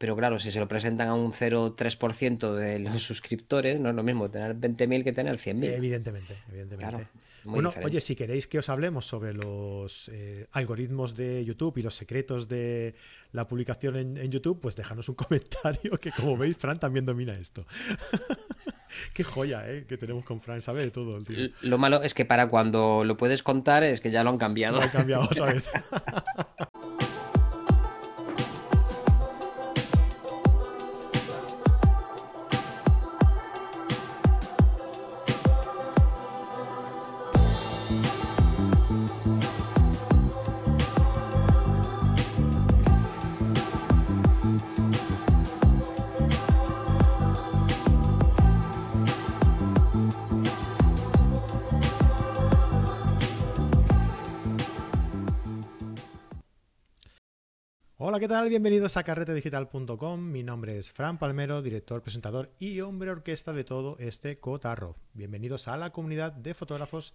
Pero claro, si se lo presentan a un 0,3% de los suscriptores, no es lo mismo tener 20.000 que tener 100.000. Evidentemente, evidentemente. bueno, oye, si queréis que os hablemos sobre los eh, algoritmos de YouTube y los secretos de la publicación en, YouTube, pues déjanos un comentario que como veis, Fran también domina esto. Qué joya, ¿eh? Que tenemos con Fran, sabe de todo. tío. Lo malo es que para cuando lo puedes contar es que ya lo han cambiado. Lo han cambiado otra vez. ¿Qué tal? Bienvenidos a carretedigital.com. Mi nombre es Fran Palmero, director, presentador y hombre orquesta de todo este cotarro. Bienvenidos a la comunidad de fotógrafos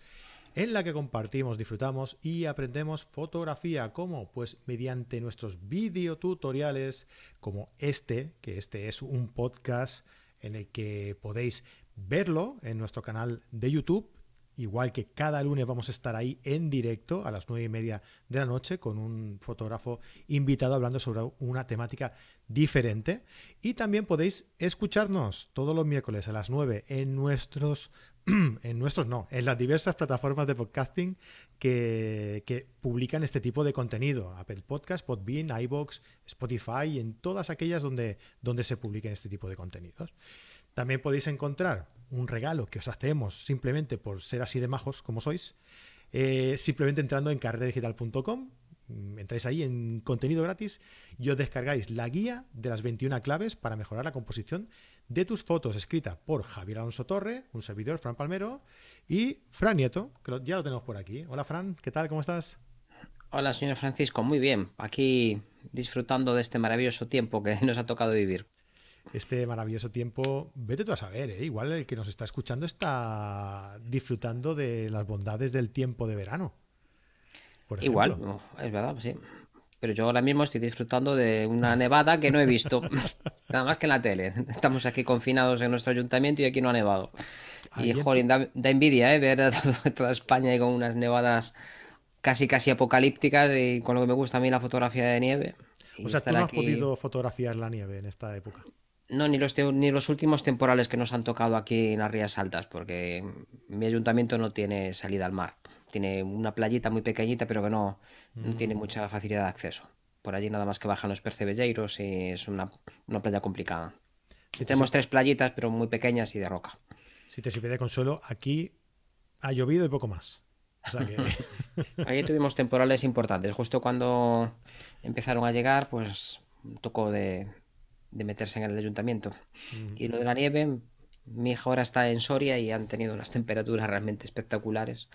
en la que compartimos, disfrutamos y aprendemos fotografía. ¿Cómo? Pues mediante nuestros videotutoriales como este, que este es un podcast en el que podéis verlo en nuestro canal de YouTube Igual que cada lunes vamos a estar ahí en directo a las nueve y media de la noche con un fotógrafo invitado hablando sobre una temática diferente. Y también podéis escucharnos todos los miércoles a las 9 en nuestros, en nuestros no, en las diversas plataformas de podcasting que, que publican este tipo de contenido. Apple Podcast, Podbean, iBox, Spotify, en todas aquellas donde, donde se publiquen este tipo de contenidos. También podéis encontrar un regalo que os hacemos simplemente por ser así de majos como sois, eh, simplemente entrando en carretedigital.com, mm, entráis ahí en contenido gratis y os descargáis la guía de las 21 claves para mejorar la composición de tus fotos, escrita por Javier Alonso Torre, un servidor, Fran Palmero, y Fran Nieto, que ya lo tenemos por aquí. Hola Fran, ¿qué tal? ¿Cómo estás? Hola, señor Francisco, muy bien. Aquí disfrutando de este maravilloso tiempo que nos ha tocado vivir este maravilloso tiempo. Vete tú a saber, ¿eh? igual el que nos está escuchando está disfrutando de las bondades del tiempo de verano. igual, es verdad, sí. Pero yo ahora mismo estoy disfrutando de una nevada que no he visto, nada más que en la tele. Estamos aquí confinados en nuestro ayuntamiento y aquí no ha nevado. Y, joder, da, envidia ¿eh? ver a toda España y con unas nevadas casi casi apocalípticas y con lo que me gusta a mí la fotografía de nieve. O sea, tú no has podido fotografiar la nieve en esta época. No, ni los, ni los últimos temporales que nos han tocado aquí en las Rías Altas, porque mi ayuntamiento no tiene salida al mar. Tiene una playita muy pequeñita, pero que no, no tiene mm. mucha facilidad de acceso. Por allí nada más que bajan los percebelleiros y es una, playa complicada. Tenemos tres playitas, pero muy pequeñas y de roca. Si te sirve de consuelo, aquí ha llovido y poco más. O Ahí tuvimos temporales importantes. Justo cuando empezaron a llegar, pues tocó de, de meterse en el ayuntamiento. Y lo de la nieve, mi hija ahora está en Soria y han tenido unas temperaturas realmente espectaculares.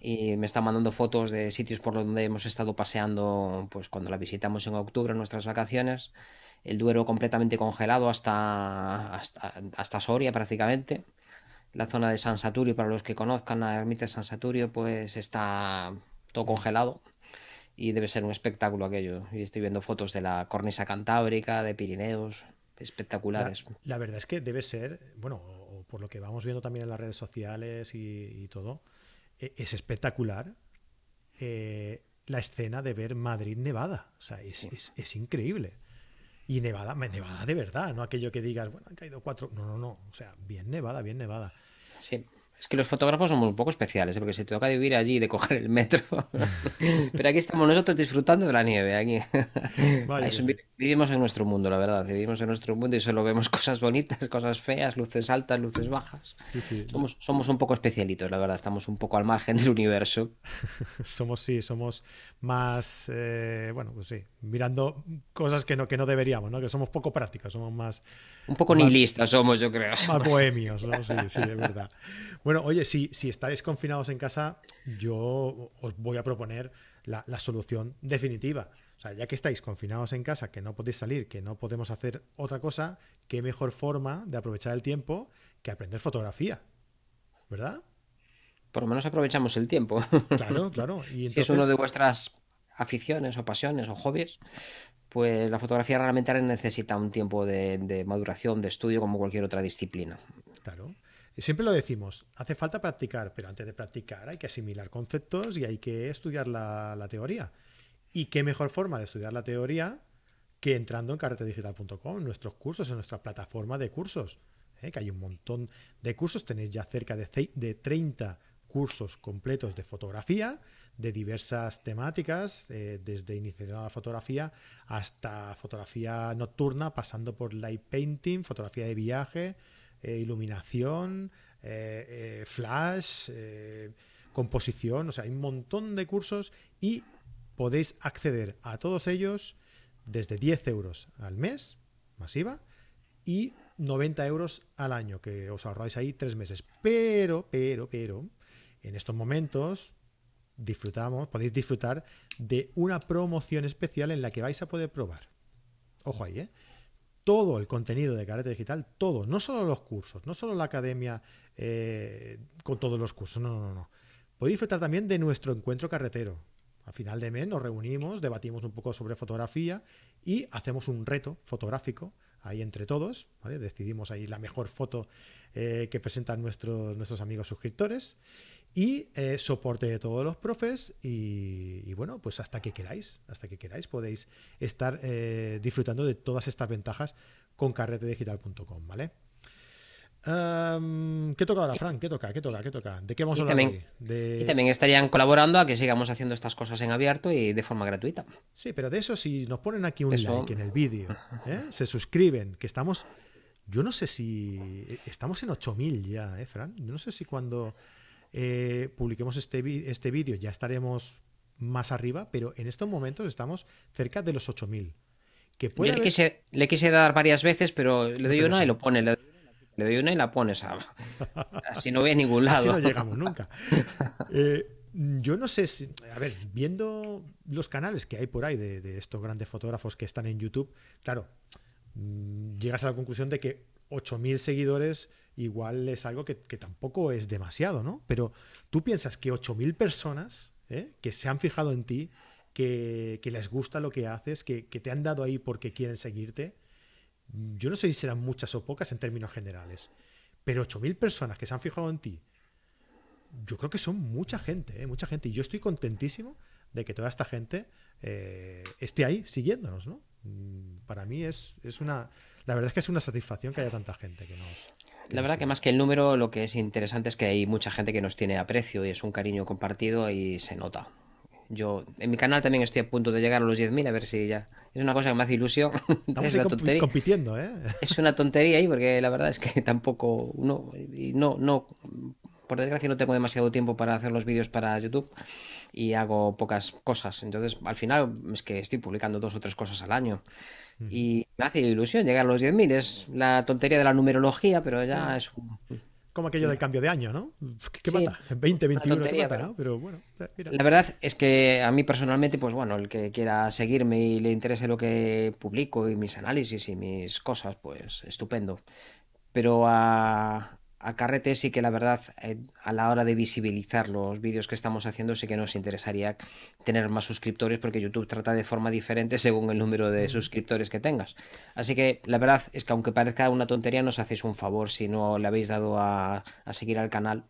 Y me está mandando fotos de sitios por donde hemos estado paseando, pues cuando la visitamos en octubre en nuestras vacaciones. El Duero completamente congelado hasta, hasta, Soria prácticamente. La zona de San Saturio, para los que conozcan la ermita de San Saturio, pues está todo congelado y debe ser un espectáculo aquello. Y estoy viendo fotos de la cornisa cantábrica, de Pirineos, espectaculares. La, verdad es que debe ser, bueno, por lo que vamos viendo también en las redes sociales y, todo, e, es espectacular eh, la escena de ver Madrid nevada. O sea, es, es, increíble. Y nevada, nevada de verdad, no aquello que digas, bueno, han caído cuatro. No, no, no. O sea, bien nevada, bien nevada. Sí. Es que los fotógrafos somos un poco especiales, ¿eh? porque se te toca vivir allí de coger el metro. Pero aquí estamos nosotros disfrutando de la nieve. Aquí. Vivimos en nuestro mundo, la verdad. Vivimos en nuestro mundo y solo vemos cosas bonitas, cosas feas, luces altas, luces bajas. Somos, somos un poco especialitos, la verdad. Estamos un poco al margen del universo. somos, sí, somos más, eh, bueno, pues sí, mirando cosas que no, que no deberíamos, ¿no? Que somos poco prácticos, somos más un poco nihilistas somos, yo creo. Más bohemios, ¿no? Sí, sí, es verdad. Bueno, oye, si, si estáis confinados en casa, yo os voy a proponer la, solución definitiva. O sea, ya que estáis confinados en casa, que no podéis salir, que no podemos hacer otra cosa, qué mejor forma de aprovechar el tiempo que aprender fotografía. ¿Verdad? Por lo menos aprovechamos el tiempo. Claro, claro. Y Si es uno de vuestras aficiones o pasiones o hobbies, pues la fotografía realmente necesita un tiempo de, maduración, de estudio, como cualquier otra disciplina. Claro. Siempre lo decimos, hace falta practicar, pero antes de practicar hay que asimilar conceptos y hay que estudiar la, teoría. ¿Y qué mejor forma de estudiar la teoría que entrando en carretedigital.com, nuestros cursos, en nuestra plataforma de cursos? ¿eh? Que hay un montón de cursos, tenéis ya cerca de, de 30 cursos completos de fotografía de diversas temáticas, eh, desde iniciación a la fotografía hasta fotografía nocturna, pasando por light painting, fotografía de viaje, eh, iluminación, flash, composición, o sea, hay un montón de cursos y podéis acceder a todos ellos desde 10 euros al mes, masiva, y 90 euros al año, que os ahorráis ahí tres meses. Pero, pero, pero, en estos momentos disfrutamos, podéis disfrutar de una promoción especial en la que vais a poder probar. Ojo ahí, ¿eh? Todo el contenido de Carrete Digital, todo, no solo los cursos, no solo la academia eh, con todos los cursos, no, no, no. Podéis disfrutar también de nuestro encuentro carretero. A final de mes nos reunimos, debatimos un poco sobre fotografía y hacemos un reto fotográfico ahí entre todos. Decidimos ahí la mejor foto eh, que presentan nuestros, nuestros amigos suscriptores y eh, soporte de todos los profes y, bueno, pues hasta que queráis, hasta que queráis podéis estar eh, disfrutando de todas estas ventajas con carretedigital.com, ¿vale? ¿Qué toca ahora, Frank? ¿Qué toca? ¿Qué toca? ¿Qué toca? ¿De qué vamos a hablar hoy? Y también estarían colaborando a que sigamos haciendo estas cosas en abierto y de forma gratuita. Sí, pero de eso, si nos ponen aquí un like en el vídeo, ¿eh? se suscriben, que estamos. Yo no sé si. Estamos en 8000 ya, ¿eh, Fran? Yo no sé si cuando eh, publiquemos este, este vídeo ya estaremos más arriba, pero en estos momentos estamos cerca de los 8000. Que Yo le, quise, le, quise, dar varias veces, pero le doy una y lo pone. Le, doy una y la pones. Así no ve a ningún lado. Así no llegamos nunca. Eh, yo no sé si. A ver, viendo los canales que hay por ahí de, de estos grandes fotógrafos que están en YouTube, claro, mm, llegas a la conclusión de que 8.000 seguidores igual es algo que, tampoco es demasiado, ¿no? Pero tú piensas que 8.000 personas ¿eh? que se han fijado en ti, que, les gusta lo que haces, que, te han dado ahí porque quieren seguirte, yo no sé si serán muchas o pocas en términos generales, pero 8.000 personas que se han fijado en ti, yo creo que son mucha gente, ¿eh? mucha gente, y yo estoy contentísimo de que toda esta gente eh, esté ahí siguiéndonos, ¿no? Mm, para mí es, es una la verdad es que es una satisfacción que haya tanta gente que nos... la verdad que más que el número, lo que es interesante es que hay mucha gente que nos tiene aprecio y es un cariño compartido y se nota. Yo en mi canal también estoy a punto de llegar a los 10.000, a ver si ya. Es una cosa que me hace ilusión. es una tontería. compitiendo, ¿eh? Es una tontería ahí, porque la verdad es que tampoco. Uno, no, no, por desgracia no tengo demasiado tiempo para hacer los vídeos para YouTube y hago pocas cosas. Entonces, al final es que estoy publicando dos o tres cosas al año. Y me hace ilusión llegar a los 10.000. Es la tontería de la numerología, pero ya es Como aquello del cambio de año, ¿no? ¿Qué mata? 20, 21, ¿qué mata, pero... bueno. La verdad es que a mí personalmente, pues bueno, el que quiera seguirme y le interese lo que publico y mis análisis y mis cosas, pues estupendo. Pero a, a Carrete sí que la verdad eh, a la hora de visibilizar los vídeos que estamos haciendo sí que nos interesaría tener más suscriptores porque YouTube trata de forma diferente según el número de suscriptores que tengas. Así que la verdad es que aunque parezca una tontería nos hacéis un favor si no le habéis dado a, seguir al canal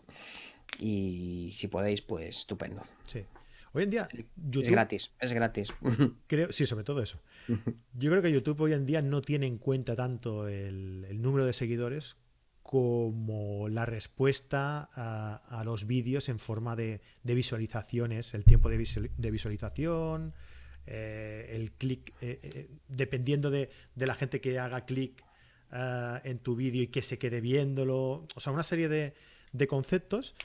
y si podéis pues estupendo. Sí. Hoy en día YouTube... Es gratis, es gratis. Creo, sí, sobre todo eso. Yo creo que YouTube hoy en día no tiene en cuenta tanto el, el número de seguidores como la respuesta a, los vídeos en forma de, visualizaciones, el tiempo de, visualización, eh, el clic, eh, eh, dependiendo de, la gente que haga clic en tu vídeo y que se quede viéndolo, o sea, una serie de, conceptos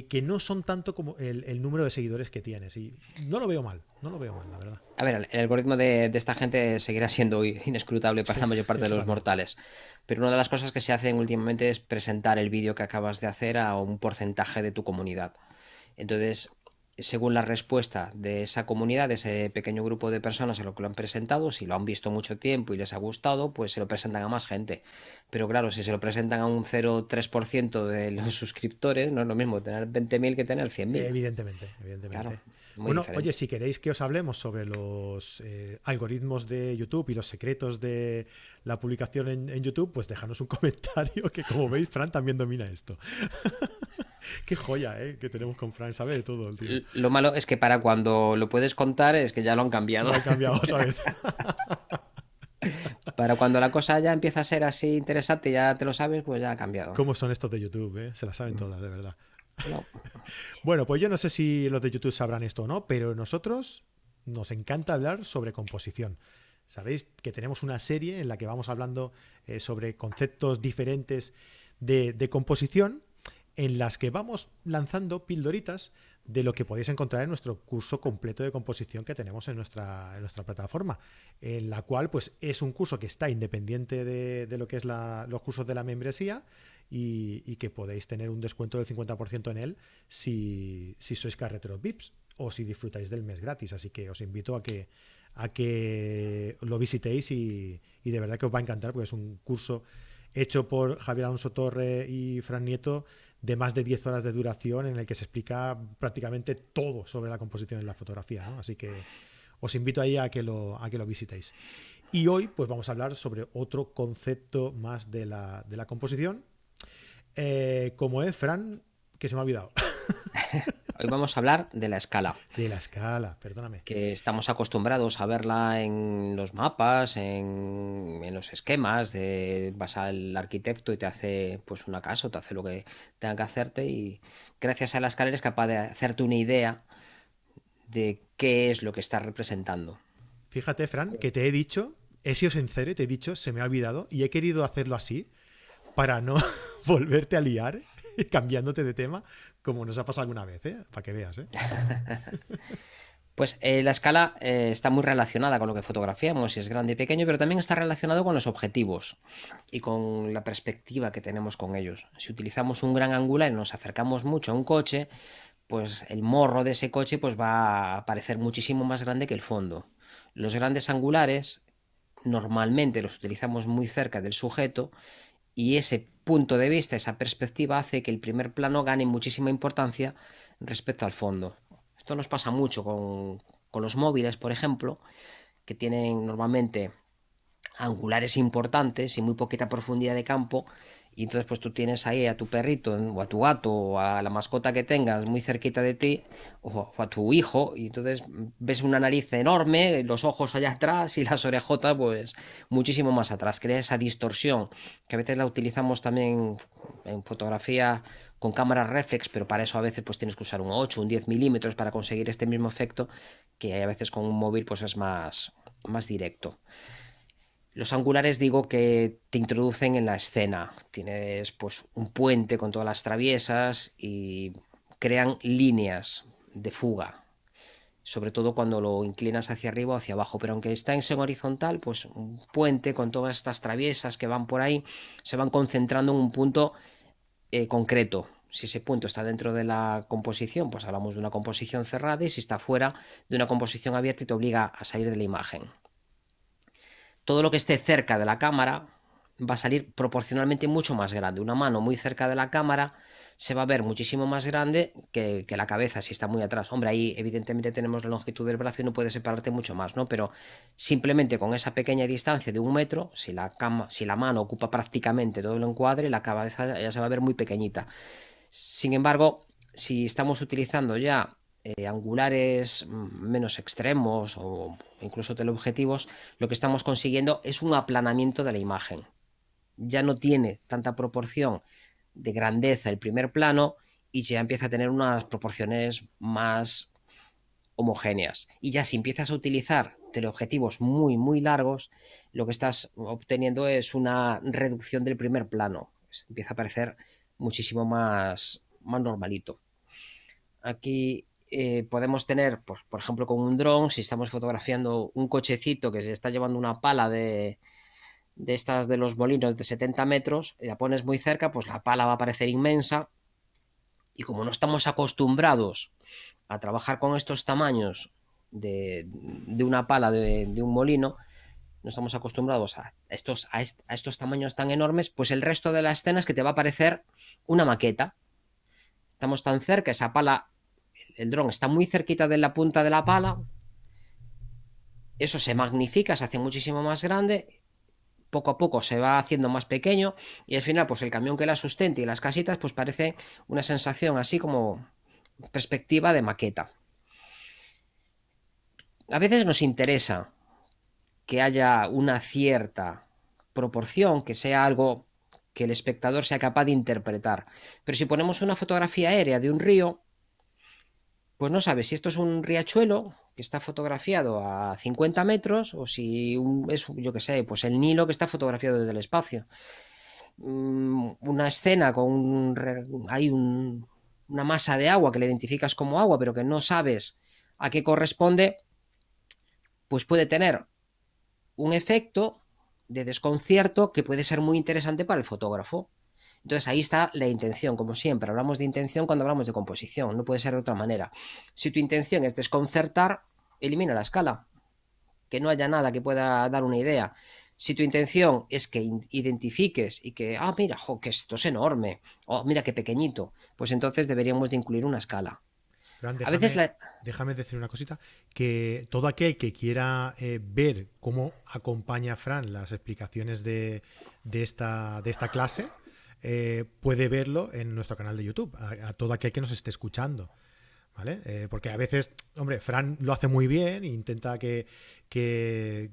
que, no son tanto como el, número de seguidores que tienes. Y no lo veo mal, no lo veo mal, la verdad. A ver, el algoritmo de, esta gente seguirá siendo inescrutable para la mayor parte de los mortales. Pero una de las cosas que se hacen últimamente es presentar el vídeo que acabas de hacer a un porcentaje de tu comunidad. Entonces, según la respuesta de esa comunidad, de ese pequeño grupo de personas a lo que lo han presentado, si lo han visto mucho tiempo y les ha gustado, pues se lo presentan a más gente. Pero claro, si se lo presentan a un 0,3% de los suscriptores, no es lo mismo tener 20.000 que tener 100.000. Evidentemente, evidentemente. bueno, oye, si queréis que os hablemos sobre los eh, algoritmos de YouTube y los secretos de la publicación en, YouTube, pues déjanos un comentario que como veis, Fran también domina esto. Qué joya, ¿eh? Que tenemos con Fran, sabe de todo. Lo malo es que para cuando lo puedes contar es que ya lo han cambiado. Lo han cambiado otra vez. Para cuando la cosa ya empieza a ser así interesante, ya te lo sabes, pues ya ha cambiado. ¿Cómo son estos de YouTube? Eh? Se las saben todas, de verdad. bueno, pues yo no sé si los de YouTube sabrán esto o no, pero nosotros nos encanta hablar sobre composición. Sabéis que tenemos una serie en la que vamos hablando eh, sobre conceptos diferentes de, de composición, en las que vamos lanzando pildoritas de lo que podéis encontrar en nuestro curso completo de composición que tenemos en nuestra, nuestra plataforma, en la cual pues es un curso que está independiente de, lo que es los cursos de la membresía y, que podéis tener un descuento del 50% en él si, sois carreteros VIPs o si disfrutáis del mes gratis. Así que os invito a que, a que lo visitéis y, y de verdad que os va a encantar porque es un curso hecho por Javier Alonso Torre y Fran Nieto de más de 10 horas de duración en el que se explica prácticamente todo sobre la composición en la fotografía. Así que os invito ahí a que, lo, a que lo visitéis. Y hoy pues vamos a hablar sobre otro concepto más de la, de la composición. Eh, como es, Fran, que se me ha olvidado. Hoy vamos a hablar de la escala. De la escala, perdóname. Que estamos acostumbrados a verla en los mapas, en, los esquemas, de vas al arquitecto y te hace pues una casa, te hace lo que tenga que hacerte y gracias a la escala eres capaz de hacerte una idea de qué es lo que está representando. Fíjate, Fran, que te he dicho, he sido sincero y te he dicho, se me ha olvidado y he querido hacerlo así para no volverte a liar cambiándote de tema, como nos ha pasado alguna vez, ¿eh? para que veas. ¿eh? Pues eh, la escala está muy relacionada con lo que fotografiamos, si es grande y pequeño, pero también está relacionado con los objetivos y con la perspectiva que tenemos con ellos. Si utilizamos un gran angular y nos acercamos mucho a un coche, pues el morro de ese coche pues va a parecer muchísimo más grande que el fondo. Los grandes angulares normalmente los utilizamos muy cerca del sujeto y ese punto de vista, esa perspectiva hace que el primer plano gane muchísima importancia respecto al fondo. Esto nos pasa mucho con, con los móviles, por ejemplo, que tienen normalmente angulares importantes y muy poquita profundidad de campo y entonces pues tú tienes ahí a tu perrito o a tu gato o a la mascota que tengas muy cerquita de ti o a tu hijo y entonces ves una nariz enorme, los ojos allá atrás y las orejotas pues muchísimo más atrás. Crea esa distorsión que a veces la utilizamos también en fotografía con cámaras reflex, pero para eso a veces pues tienes que usar un 8, un 10 milímetros para conseguir este mismo efecto que a veces con un móvil pues es más, más directo. Los angulares digo que te introducen en la escena. Tienes pues un puente con todas las traviesas y crean líneas de fuga. Sobre todo cuando lo inclinas hacia arriba o hacia abajo. Pero aunque está en horizontal, pues un puente con todas estas traviesas que van por ahí se van concentrando en un punto eh, concreto. Si ese punto está dentro de la composición, pues hablamos de una composición cerrada y si está fuera de una composición abierta y te obliga a salir de la imagen todo lo que esté cerca de la cámara va a salir proporcionalmente mucho más grande. Una mano muy cerca de la cámara se va a ver muchísimo más grande que, la cabeza si está muy atrás. Hombre, ahí evidentemente tenemos la longitud del brazo y no puede separarte mucho más, ¿no? Pero simplemente con esa pequeña distancia de un metro, si la, si la mano ocupa prácticamente todo el encuadre, la cabeza ya se va a ver muy pequeñita. Sin embargo, si estamos utilizando ya eh, angulares menos extremos o incluso teleobjetivos, lo que estamos consiguiendo es un aplanamiento de la imagen. Ya no tiene tanta proporción de grandeza el primer plano y ya empieza a tener unas proporciones más homogéneas. Y ya si empiezas a utilizar teleobjetivos muy, muy largos, lo que estás obteniendo es una reducción del primer plano. empieza a parecer muchísimo más, más normalito. Aquí eh, podemos tener, pues, por ejemplo, con un dron, si estamos fotografiando un cochecito que se está llevando una pala de, de estas de los molinos de 70 metros, y la pones muy cerca, pues la pala va a parecer inmensa. Y como no estamos acostumbrados a trabajar con estos tamaños de, de una pala de, un molino, no estamos acostumbrados a estos, a, a estos tamaños tan enormes, pues el resto de la escena es que te va a parecer una maqueta. Estamos tan cerca, esa pala el dron está muy cerquita de la punta de la pala, eso se magnifica, se hace muchísimo más grande, poco a poco se va haciendo más pequeño y al final pues el camión que la sustenta y las casitas pues parece una sensación así como perspectiva de maqueta. A veces nos interesa que haya una cierta proporción, que sea algo que el espectador sea capaz de interpretar. Pero si ponemos una fotografía aérea de un río, pues no sabes si esto es un riachuelo que está fotografiado a 50 metros o si es, yo que sé, pues el Nilo que está fotografiado desde el espacio. Mm, una escena con un, hay una masa de agua que le identificas como agua, pero que no sabes a qué corresponde, pues puede tener un efecto de desconcierto que puede ser muy interesante para el fotógrafo. Entonces ahí está la intención, como siempre, hablamos de intención cuando hablamos de composición, no puede ser de otra manera. Si tu intención es desconcertar, elimina la escala, que no haya nada que pueda dar una idea. Si tu intención es que identifiques y que, ah, mira, que esto es enorme, o oh, mira qué pequeñito, pues entonces deberíamos de incluir una escala. a veces déjame decir una cosita, que todo aquel que quiera eh, ver cómo acompaña Fran las explicaciones de, esta, de esta clase, eh, puede verlo en nuestro canal de YouTube, a, todo aquel que nos esté escuchando. ¿Vale? Eh, porque a veces, hombre, Fran lo hace muy bien e intenta que, que,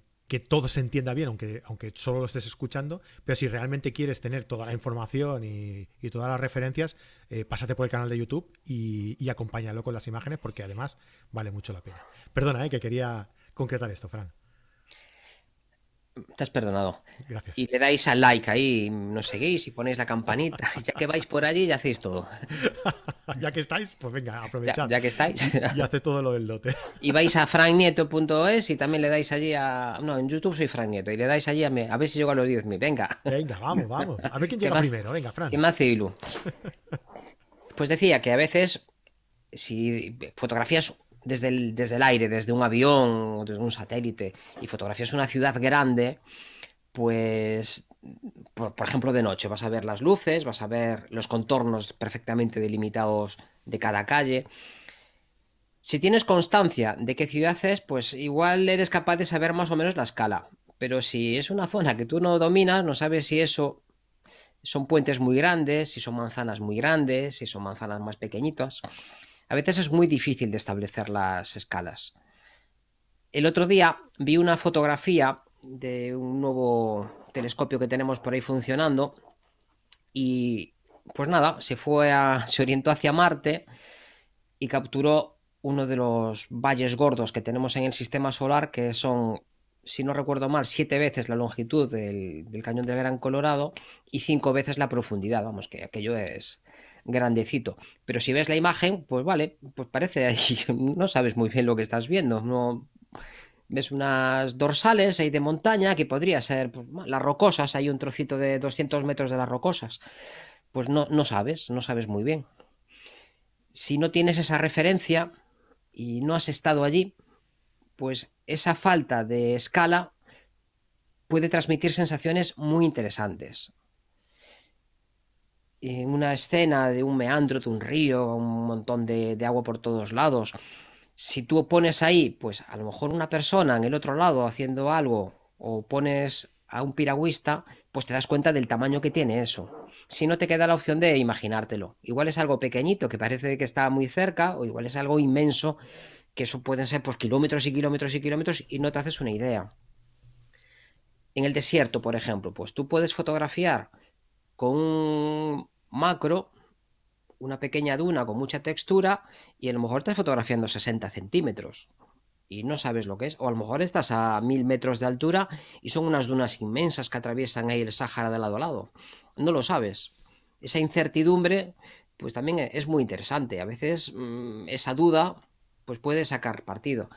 todo se entienda bien, aunque, aunque solo lo estés escuchando, pero si realmente quieres tener toda la información y, todas las referencias, eh, pásate por el canal de YouTube y, y, acompáñalo con las imágenes, porque además vale mucho la pena. Perdona, que quería concretar esto, Fran te has perdonado. Gracias. Y le dais al like ahí, nos seguís y ponéis la campanita. Ya que vais por allí, ya hacéis todo. ya que estáis, pues venga, aprovechad. Ya, que estáis. y hace todo lo del lote. y vais a franknieto.es y también le dais allí a. No, en YouTube soy Frank Nieto. Y le dais allí a, a ver si llego a los 10.000. Venga. Venga, vamos, vamos. A ver quién llega primero. Venga, Fran. ¿Qué me hace Ilu? Pues decía que a veces, si fotografías desde el, desde el aire, desde un avión o desde un satélite y fotografías una ciudad grande, pues, por, ejemplo, de noche vas a ver las luces, vas a ver los contornos perfectamente delimitados de cada calle. Si tienes constancia de qué ciudad es, pues igual eres capaz de saber más o menos la escala. Pero si es una zona que tú no dominas, no sabes si eso son puentes muy grandes, si son manzanas muy grandes, si son manzanas más pequeñitas. A veces es muy difícil de establecer las escalas. El otro día vi una fotografía de un nuevo telescopio que tenemos por ahí funcionando y pues nada, se fue se orientó hacia Marte y capturó uno de los valles gordos que tenemos en el sistema solar que son si no recuerdo mal, siete veces la longitud del, cañón del Gran Colorado y cinco veces la profundidad. Vamos, que aquello es, grandecito. Pero si ves la imagen, pues vale, pues parece ahí, no sabes muy bien lo que estás viendo, no ves unas dorsales ahí de montaña que podría ser pues, las rocosas, hay un trocito de 200 metros de las rocosas. Pues no, no sabes, no sabes muy bien. Si no tienes esa referencia y no has estado allí, pues esa falta de escala puede transmitir sensaciones muy interesantes en una escena de un meandro, de un río, un montón de, agua por todos lados, si tú pones ahí, pues a lo mejor una persona en el otro lado haciendo algo, o pones a un piragüista, pues te das cuenta del tamaño que tiene eso. Si no te queda la opción de imaginártelo. Igual es algo pequeñito que parece que está muy cerca, o igual es algo inmenso, que eso pueden ser pues kilómetros y kilómetros y kilómetros y no te haces una idea. En el desierto, por ejemplo, pues tú puedes fotografiar con un macro, una pequeña duna con mucha textura y a lo mejor estás fotografiando 60 centímetros y no sabes lo que es. O a lo mejor estás a mil metros de altura y son unas dunas inmensas que atraviesan ahí el Sáhara de lado a lado. No lo sabes. Esa incertidumbre, pues también es muy interesante. A veces mm, esa duda, pues puede sacar partido.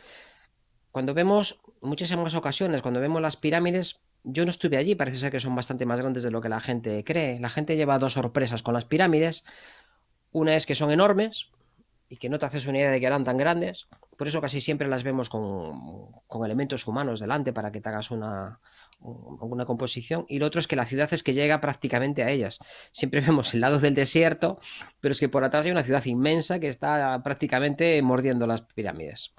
Cuando vemos, muchísimas ocasiones, cuando vemos las pirámides, yo no estuve allí, parece ser que son bastante más grandes de lo que la gente cree. La gente lleva dos sorpresas con las pirámides. Una es que son enormes y que no te haces una idea de que eran tan grandes. Por eso casi siempre las vemos con, elementos humanos delante para que te hagas una, una composición. Y lo otro es que la ciudad es que llega prácticamente a ellas. Siempre vemos el lado del desierto, pero es que por atrás hay una ciudad inmensa que está prácticamente mordiendo las pirámides.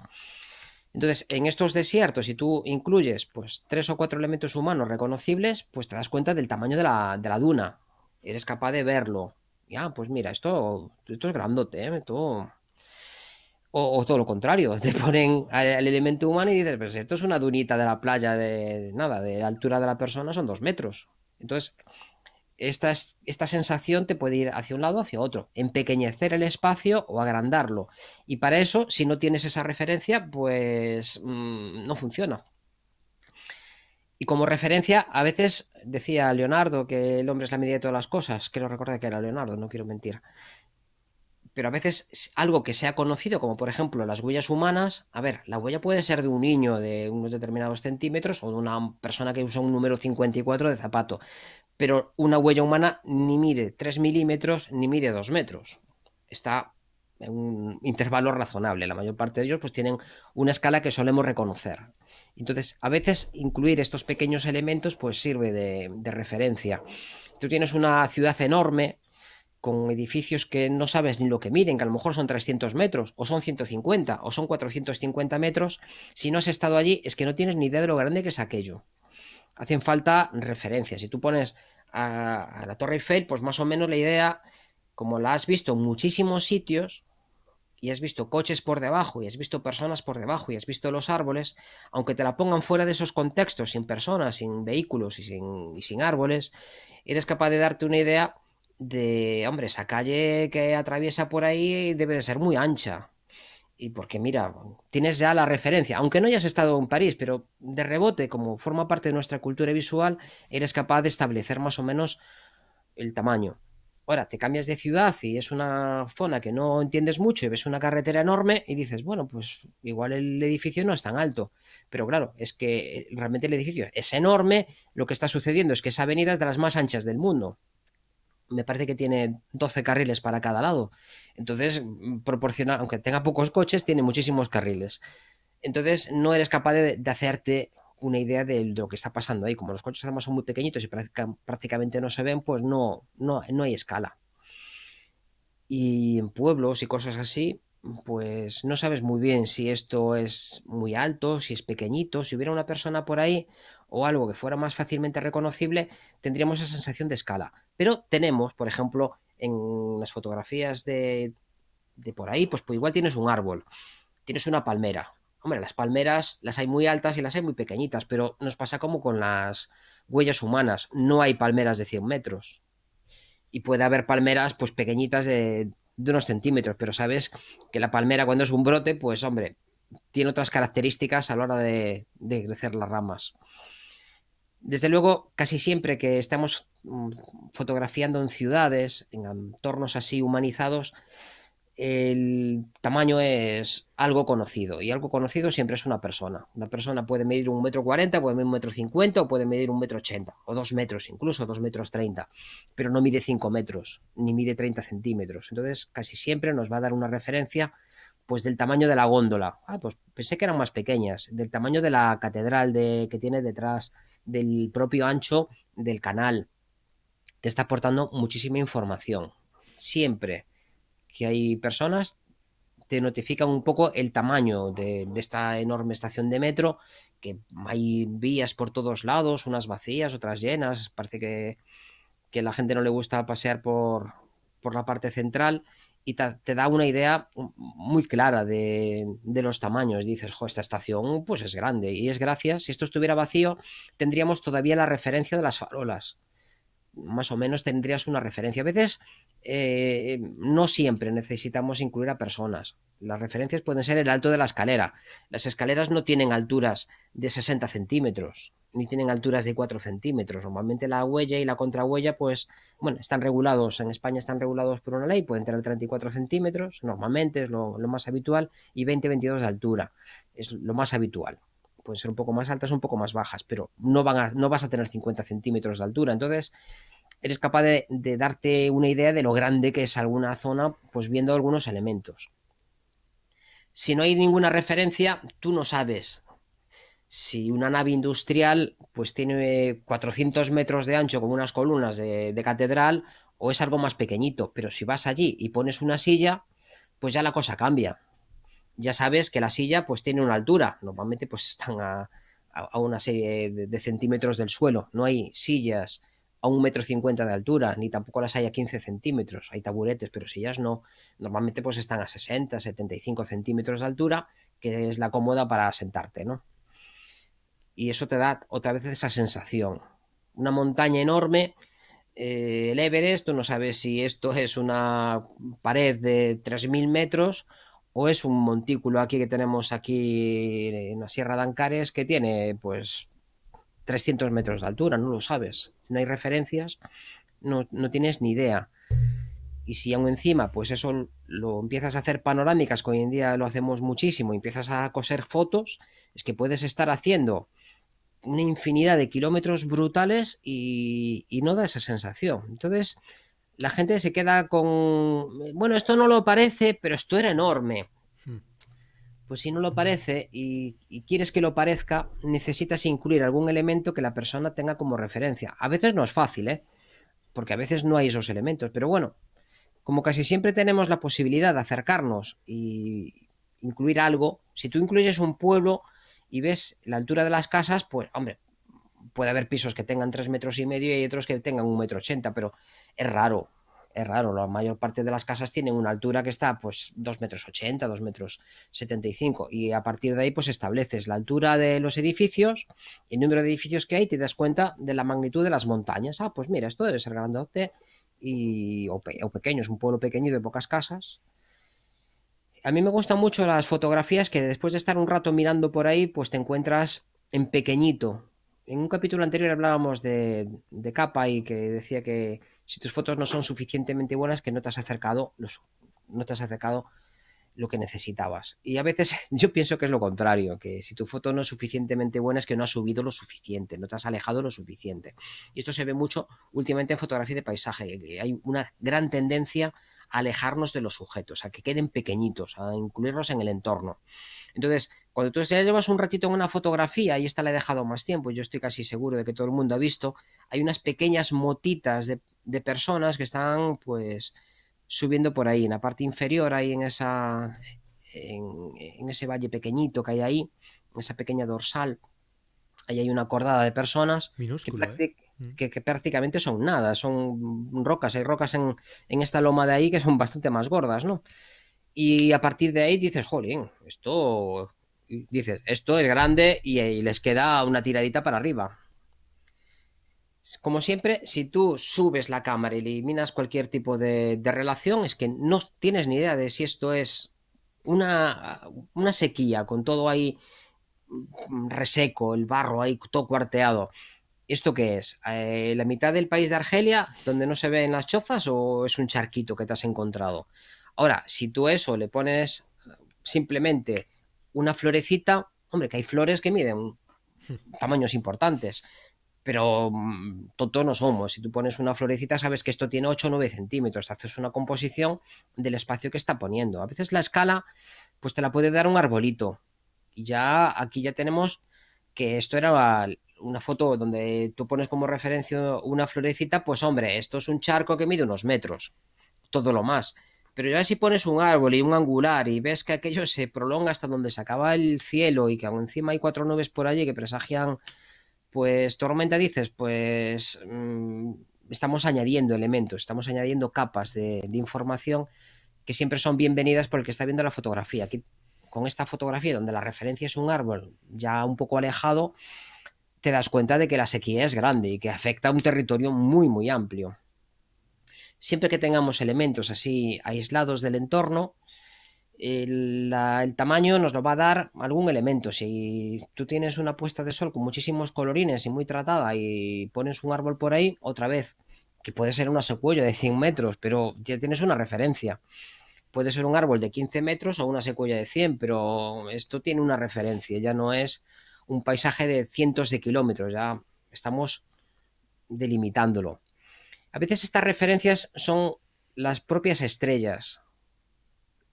Entonces, en estos desiertos, si tú incluyes pues tres o cuatro elementos humanos reconocibles, pues te das cuenta del tamaño de la, de la duna. Eres capaz de verlo. Ya, pues mira, esto, esto es grandote, ¿eh? O, todo lo contrario, te ponen al elemento humano y dices, pues esto es una dunita de la playa de nada, de altura de la persona son dos metros. Entonces, esta, esta sensación te puede ir hacia un lado o hacia otro, empequeñecer el espacio o agrandarlo. Y para eso, si no tienes esa referencia, pues mm, no funciona. Y como referencia, a veces decía Leonardo que el hombre es la medida de todas las cosas. Quiero recordar que era Leonardo, no quiero mentir. Pero a veces algo que sea conocido, como por ejemplo las huellas humanas, a ver, la huella puede ser de un niño de unos determinados centímetros o de una persona que usa un número 54 de zapato, pero una huella humana ni mide 3 milímetros ni mide 2 metros. Está en un intervalo razonable. La mayor parte de ellos pues tienen una escala que solemos reconocer. Entonces, a veces incluir estos pequeños elementos pues sirve de, de referencia. Tú tienes una ciudad enorme con edificios que no sabes ni lo que miden, que a lo mejor son 300 metros, o son 150, o son 450 metros, si no has estado allí es que no tienes ni idea de lo grande que es aquello hacen falta referencias. Si tú pones a, la Torre Eiffel, pues más o menos la idea, como la has visto en muchísimos sitios, y has visto coches por debajo, y has visto personas por debajo, y has visto los árboles, aunque te la pongan fuera de esos contextos, sin personas, sin vehículos y sin, y sin árboles, eres capaz de darte una idea de, hombre, esa calle que atraviesa por ahí debe de ser muy ancha y porque mira, tienes ya la referencia, aunque no hayas estado en París, pero de rebote, como forma parte de nuestra cultura visual, eres capaz de establecer más o menos el tamaño. Ahora, te cambias de ciudad y es una zona que no entiendes mucho y ves una carretera enorme y dices, bueno, pues igual el edificio no es tan alto. Pero claro, es que realmente el edificio es enorme, lo que está sucediendo es que esa avenida es de las más anchas del mundo me parece que tiene 12 carriles para cada lado. Entonces, mm, proporciona, aunque tenga pocos coches, tiene muchísimos carriles. Entonces, no eres capaz de, hacerte una idea de lo que está pasando ahí. Como los coches además son muy pequeñitos y prácticamente no se ven, pues no, no, no hay escala. Y en pueblos y cosas así, pues no sabes muy bien si esto es muy alto, si es pequeñito, si hubiera una persona por ahí o algo que fuera más fácilmente reconocible, tendríamos esa sensación de escala. Pero tenemos, por ejemplo, en las fotografías de, de por ahí, pues, pues igual tienes un árbol, tienes una palmera. Hombre, las palmeras las hay muy altas y las hay muy pequeñitas, pero nos pasa como con las huellas humanas. No hay palmeras de 100 metros. Y puede haber palmeras pues pequeñitas de de unos centímetros, pero sabes que la palmera cuando es un brote, pues hombre, tiene otras características a la hora de, crecer las ramas. Desde luego, casi siempre que estamos mm, fotografiando en ciudades, en entornos así humanizados, el tamaño es algo conocido y algo conocido siempre es una persona. Una persona puede medir un metro cuarenta, puede medir un metro cincuenta o puede medir un metro ochenta o dos metros incluso, dos metros treinta, pero no mide cinco metros ni mide treinta centímetros. Entonces casi siempre nos va a dar una referencia pues del tamaño de la góndola. Ah, pues pensé que eran más pequeñas, del tamaño de la catedral de, que tiene detrás, del propio ancho del canal. Te está aportando muchísima información. Siempre que hay personas, te notifican un poco el tamaño de, esta enorme estación de metro, que hay vías por todos lados, unas vacías, otras llenas, parece que, que la gente no le gusta pasear por, por la parte central y te, da una idea muy clara de, los tamaños. Dices, esta estación pues es grande y es gracias. Si esto estuviera vacío, tendríamos todavía la referencia de las farolas más o menos tendrías una referencia. A veces eh, no siempre necesitamos incluir a personas. Las referencias pueden ser el alto de la escalera. Las escaleras no tienen alturas de 60 centímetros, ni tienen alturas de 4 centímetros. Normalmente la huella y la contrahuella, pues, bueno, están regulados. En España están regulados por una ley, pueden tener 34 centímetros, normalmente es lo, más habitual, y 20-22 de altura. Es lo más habitual pueden ser un poco más altas, un poco más bajas, pero no, van no vas a tener 50 centímetros de altura. Entonces, eres capaz de, darte una idea de lo grande que es alguna zona, pues viendo algunos elementos. si no hay ninguna referencia, tú no sabes si una nave industrial pues tiene 400 metros de ancho como unas columnas de, de catedral o es algo más pequeñito, pero si vas allí y pones una silla, pues ya la cosa cambia. Ya sabes que la silla pues tiene una altura, normalmente pues están a, una serie de, centímetros del suelo, no hay sillas a un metro cincuenta de altura, ni tampoco las hay a 15 centímetros, hay taburetes, pero sillas no, normalmente pues están a 60, 75 centímetros de altura, que es la cómoda para sentarte, ¿no? Y eso te da otra vez esa sensación. Una montaña enorme, eh, el Everest, tú no sabes si esto es una pared de 3.000 metros o es un montículo aquí que tenemos aquí en la Sierra de Ancares que tiene pues 300 metros de altura, no lo sabes. No hay referencias, no, no tienes ni idea. Y si aún encima, pues eso lo empiezas a hacer panorámicas, que hoy en día lo hacemos muchísimo, empiezas a coser fotos, es que puedes estar haciendo una infinidad de kilómetros brutales y, no da esa sensación. Entonces, la gente se queda con, bueno, esto no lo parece, pero esto era enorme. Hmm. Pues si no lo parece y, quieres que lo parezca, necesitas incluir algún elemento que la persona tenga como referencia. A veces no es fácil, ¿eh? Porque a veces no hay esos elementos, pero bueno, como casi siempre tenemos la posibilidad de acercarnos y incluir algo, si tú incluyes un pueblo, y ves la altura de las casas, pues, hombre, puede haber pisos que tengan tres metros y medio y otros que tengan un metro ochenta, pero es raro, es raro. La mayor parte de las casas tienen una altura que está, pues, dos metros ochenta, dos metros setenta y cinco, y a partir de ahí, pues, estableces la altura de los edificios el número de edificios que hay, te das cuenta de la magnitud de las montañas. Ah, pues mira, esto debe ser grandote y, o, o pequeño, es un pueblo pequeño de pocas casas a mí me gustan mucho las fotografías que después de estar un rato mirando por ahí, pues te encuentras en pequeñito. En un capítulo anterior hablábamos de, capa y que decía que si tus fotos no son suficientemente buenas, que no te has acercado, no te has acercado lo que necesitabas. Y a veces yo pienso que es lo contrario, que si tu foto no es suficientemente buena es que no has subido lo suficiente, no te has alejado lo suficiente. Y esto se ve mucho últimamente en fotografía de paisaje. Hay una gran tendencia alejarnos de los sujetos, a que queden pequeñitos, a incluirlos en el entorno. Entonces, cuando tú ya llevas un ratito en una fotografía, y esta la he dejado más tiempo, yo estoy casi seguro de que todo el mundo ha visto, hay unas pequeñas motitas de, personas que están pues subiendo por ahí, en la parte inferior, ahí en esa en, ese valle pequeñito que hay ahí, en esa pequeña dorsal, ahí hay una cordada de personas Minúsculo, ¿eh? Mm. que, prácticamente son nada, son rocas, hay rocas en, esta loma de ahí que son bastante más gordas, ¿no? Y a partir de ahí dices, jolín, esto, dices, esto es grande y, les queda una tiradita para arriba. Como siempre, si tú subes la cámara y eliminas cualquier tipo de, relación, es que no tienes ni idea de si esto es una, una sequía con todo ahí reseco, el barro ahí todo cuarteado ¿Esto qué es? Eh, ¿La mitad del país de Argelia, donde no se ven las chozas, o es un charquito que te has encontrado? Ahora, si tú eso le pones simplemente una florecita, hombre, que hay flores que miden tamaños importantes, pero mm, tonto no somos. Si tú pones una florecita, sabes que esto tiene 8 o 9 centímetros, haces una composición del espacio que está poniendo. A veces la escala, pues te la puede dar un arbolito. Y ya aquí ya tenemos que esto era una foto donde tú pones como referencia una florecita, pues hombre, esto es un charco que mide unos metros, todo lo más. Pero ya si pones un árbol y un angular y ves que aquello se prolonga hasta donde se acaba el cielo y que aún encima hay cuatro nubes por allí que presagian pues tormenta, dices, pues mm, estamos añadiendo elementos, estamos añadiendo capas de, de, información que siempre son bienvenidas por el que está viendo la fotografía. Aquí, con esta fotografía donde la referencia es un árbol ya un poco alejado, te das cuenta de que la sequía es grande y que afecta a un territorio muy, muy amplio. Siempre que tengamos elementos así aislados del entorno, el, tamaño nos lo va a dar algún elemento. Si tú tienes una puesta de sol con muchísimos colorines y muy tratada y pones un árbol por ahí, otra vez, que puede ser una secuoya de 100 metros, pero ya tienes una referencia. Puede ser un árbol de 15 metros o una secuoya de 100, pero esto tiene una referencia, ya no es un paisaje de cientos de kilómetros, ya estamos delimitándolo. A veces estas referencias son las propias estrellas,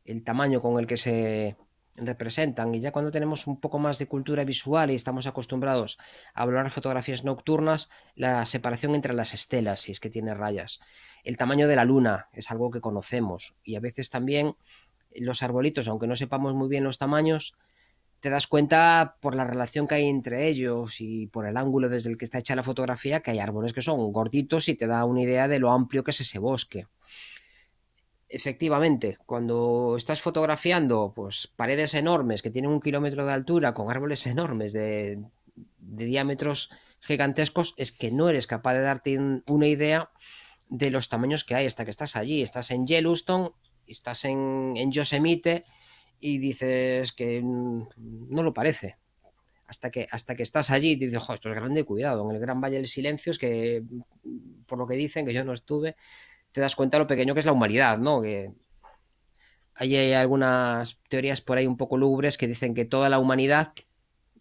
el tamaño con el que se representan. Y ya cuando tenemos un poco más de cultura visual y estamos acostumbrados a valorar fotografías nocturnas, la separación entre las estelas, si es que tiene rayas. El tamaño de la luna es algo que conocemos. Y a veces también los arbolitos, aunque no sepamos muy bien los tamaños, te das cuenta por la relación que hay entre ellos y por el ángulo desde el que está hecha la fotografía que hay árboles que son gorditos y te da una idea de lo amplio que es ese bosque efectivamente, cuando estás fotografiando pues, paredes enormes que tienen un kilómetro de altura con árboles enormes de, diámetros gigantescos, es que no eres capaz de darte una idea de los tamaños que hay hasta que estás allí. Estás en Yellowstone, estás en, Yosemite y dices que no lo parece. Hasta que, hasta que estás allí y dices, esto es grande, cuidado. En el Gran Valle del Silencio es que, por lo que dicen, que yo no estuve, te das cuenta de lo pequeño que es la humanidad, ¿no? Que hay, algunas teorías por ahí un poco lúgubres que dicen que toda la humanidad,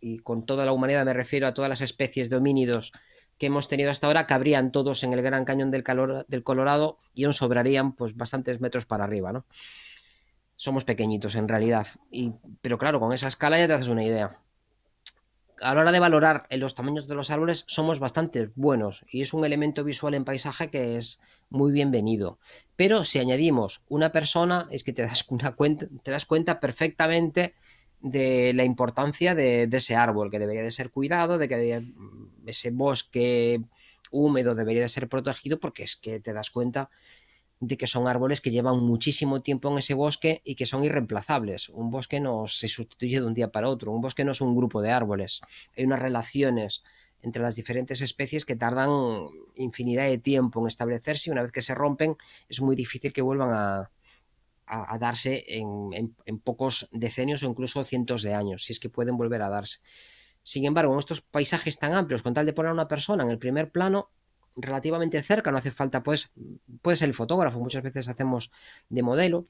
y con toda la humanidad me refiero a todas las especies de homínidos que hemos tenido hasta ahora, cabrían todos en el Gran Cañón del, del Colorado y aún sobrarían pues bastantes metros para arriba, ¿no? Somos pequeñitos en realidad, y, pero claro, con esa escala ya te haces una idea. A la hora de valorar los tamaños de los árboles somos bastante buenos. Y es un elemento visual en paisaje que es muy bienvenido. Pero si añadimos una persona, es que te das, una cuenta, te das cuenta perfectamente de la importancia de, de, ese árbol, que debería de ser cuidado, de que ese bosque húmedo debería de ser protegido, porque es que te das cuenta de que son árboles que llevan muchísimo tiempo en ese bosque y que son irreemplazables. Un bosque no se sustituye de un día para otro, un bosque no es un grupo de árboles. Hay unas relaciones entre las diferentes especies que tardan infinidad de tiempo en establecerse y una vez que se rompen es muy difícil que vuelvan a, darse en, en, pocos decenios o incluso cientos de años, si es que pueden volver a darse. Sin embargo, en estos paisajes tan amplios, con tal de poner a una persona en el primer plano, relativamente cerca, no hace falta, pues, puede ser el fotógrafo, muchas veces hacemos de modelo,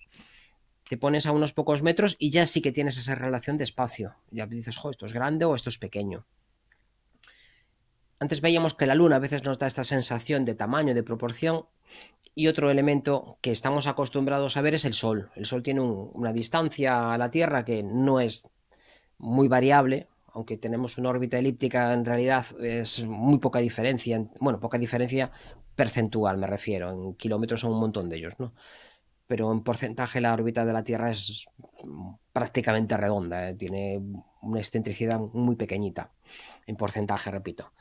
te pones a unos pocos metros y ya sí que tienes esa relación de espacio. Ya dices, jo, esto es grande o esto es pequeño. Antes veíamos que la luna a veces nos da esta sensación de tamaño, de proporción, y otro elemento que estamos acostumbrados a ver es el Sol. El Sol tiene una distancia a la Tierra que no es muy variable, aunque tenemos una órbita elíptica, en realidad es muy poca diferencia, bueno, poca diferencia percentual me refiero, en kilómetros son un montón de ellos, ¿no? Pero en porcentaje la órbita de la Tierra es prácticamente redonda, ¿eh? tiene una excentricidad muy pequeñita, en porcentaje, repito.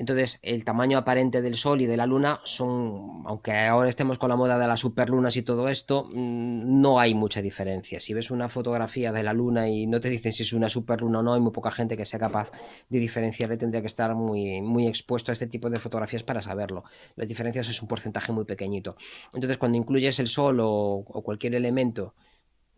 Entonces, el tamaño aparente del Sol y de la Luna son, aunque ahora estemos con la moda de las superlunas y todo esto, mm, no hay mucha diferencia. Si ves una fotografía de la Luna y no te dicen si es una superluna o no, hay muy poca gente que sea capaz de diferenciarle, tendría que estar muy, muy expuesto a este tipo de fotografías para saberlo. Las diferencias es un porcentaje muy pequeñito. Entonces, cuando incluyes el Sol o, cualquier elemento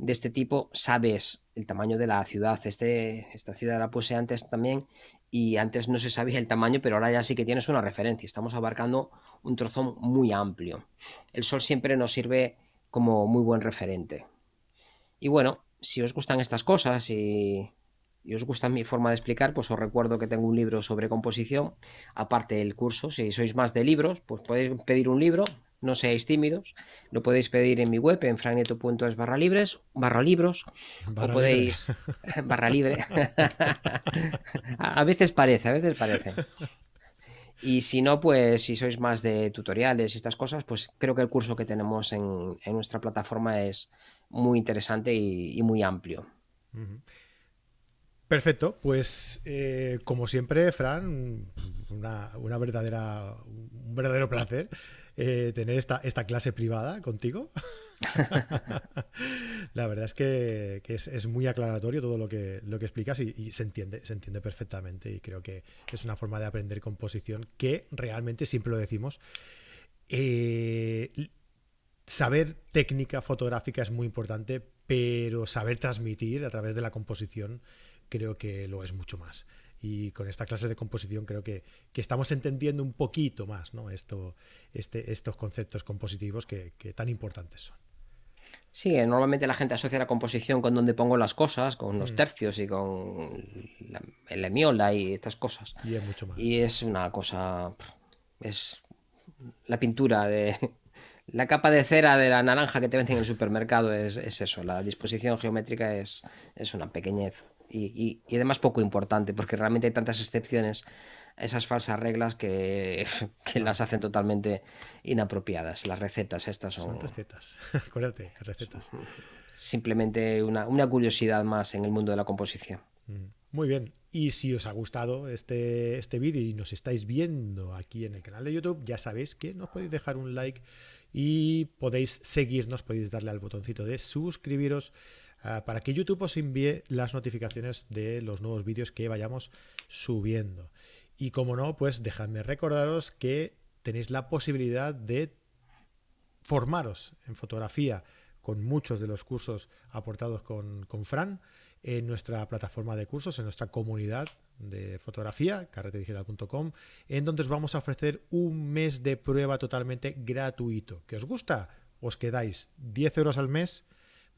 de este tipo, sabes el tamaño de la ciudad. Este, esta ciudad la puse antes también y antes no se sabía el tamaño, pero ahora ya sí que tienes una referencia. Estamos abarcando un trozo muy amplio. El sol siempre nos sirve como muy buen referente. Y bueno, si os gustan estas cosas y, os gusta mi forma de explicar, pues os recuerdo que tengo un libro sobre composición, aparte del curso. Si sois más de libros, pues podéis pedir un libro, no seáis tímidos. Lo podéis pedir en mi web, en franneto.es barra libres, barra libros, o podéis... barra libre. a veces parece, a veces parece. Y si no, pues si sois más de tutoriales y estas cosas, pues creo que el curso que tenemos en, nuestra plataforma es muy interesante y, muy amplio. Perfecto, pues eh, como siempre, Fran, una, una verdadera, un verdadero placer. Eh, tener esta, esta clase privada contigo. la verdad es que, es, muy aclaratorio todo lo que, lo que explicas y, se entiende, se entiende perfectamente y creo que es una forma de aprender composición que realmente siempre lo decimos. Eh, saber técnica fotográfica es muy importante, pero saber transmitir a través de la composición creo que lo es mucho más y con esta clase de composición creo que, estamos entendiendo un poquito más ¿no? Esto, este, estos conceptos compositivos que, tan importantes son. Sí, normalmente la gente asocia la composición con donde pongo las cosas, con los mm. tercios y con la, la emiola y estas cosas. Y es mucho más. Y es una cosa, es la pintura de la capa de cera de la naranja que te venden en el supermercado es, eso, la disposición geométrica es, es una pequeñez y, además poco importante porque realmente hay tantas excepciones a esas falsas reglas que, las hacen totalmente inapropiadas. Las recetas estas son... Son recetas, acuérdate, recetas. Simplemente una, una curiosidad más en el mundo de la composición. Mm. Muy bien. Y si os ha gustado este, este vídeo y nos estáis viendo aquí en el canal de YouTube, ya sabéis que nos podéis dejar un like y podéis seguirnos, podéis darle al botoncito de suscribiros ah, para que YouTube os envíe las notificaciones de los nuevos vídeos que vayamos subiendo. Y como no, pues dejadme recordaros que tenéis la posibilidad de formaros en fotografía con muchos de los cursos aportados con, con Fran en nuestra plataforma de cursos, en nuestra comunidad de fotografía, carretedigital.com, en donde os vamos a ofrecer un mes de prueba totalmente gratuito. ¿Que os gusta? Os quedáis 10 euros al mes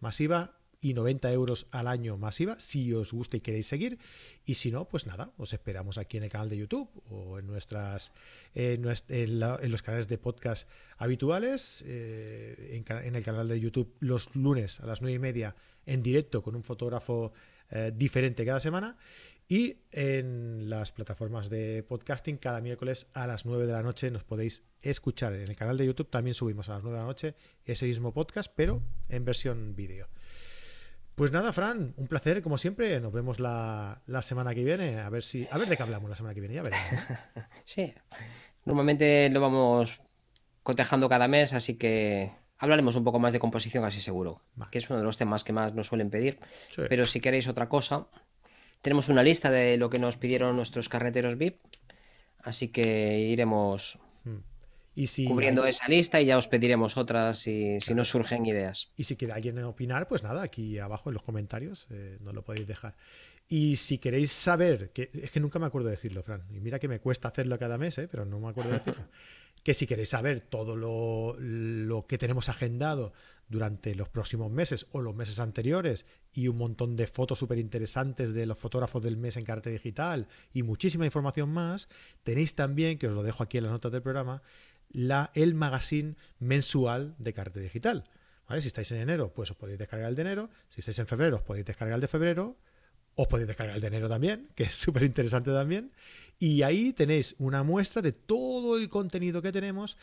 masiva y 90 euros al año masiva si os gusta y queréis seguir. Y si no, pues nada, os esperamos aquí en el canal de YouTube o en nuestras en, los canales de podcast habituales, eh, en, el canal de YouTube los lunes a las 9 y media en directo con un fotógrafo eh, diferente cada semana. Y en las plataformas de podcasting, cada miércoles a las 9 de la noche nos podéis escuchar. En el canal de YouTube también subimos a las 9 de la noche ese mismo podcast, pero en versión vídeo. Pues nada, Fran, un placer, como siempre. Nos vemos la, semana que viene. A ver si. A ver de qué hablamos la semana que viene, ya veremos. Sí. Normalmente lo vamos cotejando cada mes, así que hablaremos un poco más de composición, así seguro. Que es uno de los temas que más nos suelen pedir. Pero si queréis otra cosa, tenemos una lista de lo que nos pidieron nuestros carreteros VIP. Así que iremos cubriendo esa lista y ya os pediremos otras si, si nos surgen ideas. Y si quiere alguien opinar, pues nada, aquí abajo en los comentarios eh, nos lo podéis dejar. Y si queréis saber, que es que nunca me acuerdo de decirlo, Fran, y mira que me cuesta hacerlo cada mes, eh, pero no me acuerdo de decirlo. que si queréis saber todo lo, lo, que tenemos agendado durante los próximos meses o los meses anteriores y un montón de fotos súper interesantes de los fotógrafos del mes en carta digital y muchísima información más, tenéis también, que os lo dejo aquí en las notas del programa, el magazine mensual de Carta Digital. Si estáis en enero, pues os podéis descargar el de enero. Si estáis en febrero, os podéis descargar el de febrero. Os podéis descargar el de enero también, que es súper interesante también. Y ahí tenéis una muestra de todo el contenido que tenemos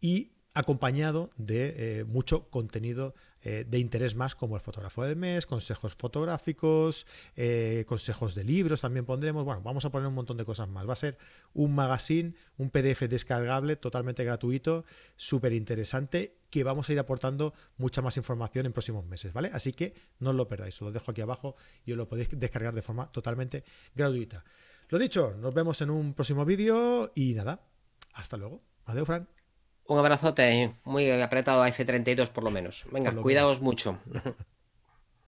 y acompañado de eh, mucho contenido eh, de interés más como el fotógrafo del mes, consejos fotográficos, eh, consejos de libros también pondremos. Bueno, vamos a poner un montón de cosas más. Va a ser un magazine, un PDF descargable totalmente gratuito, súper interesante, que vamos a ir aportando mucha más información en próximos meses, ¿vale? Así que no os lo perdáis, os lo dejo aquí abajo y os lo podéis descargar de forma totalmente gratuita. Lo dicho, nos vemos en un próximo vídeo y nada, hasta luego. Adiós, Fran. Un abrazote, muy apretado a F32 por lo menos. Venga, cuidaos mucho.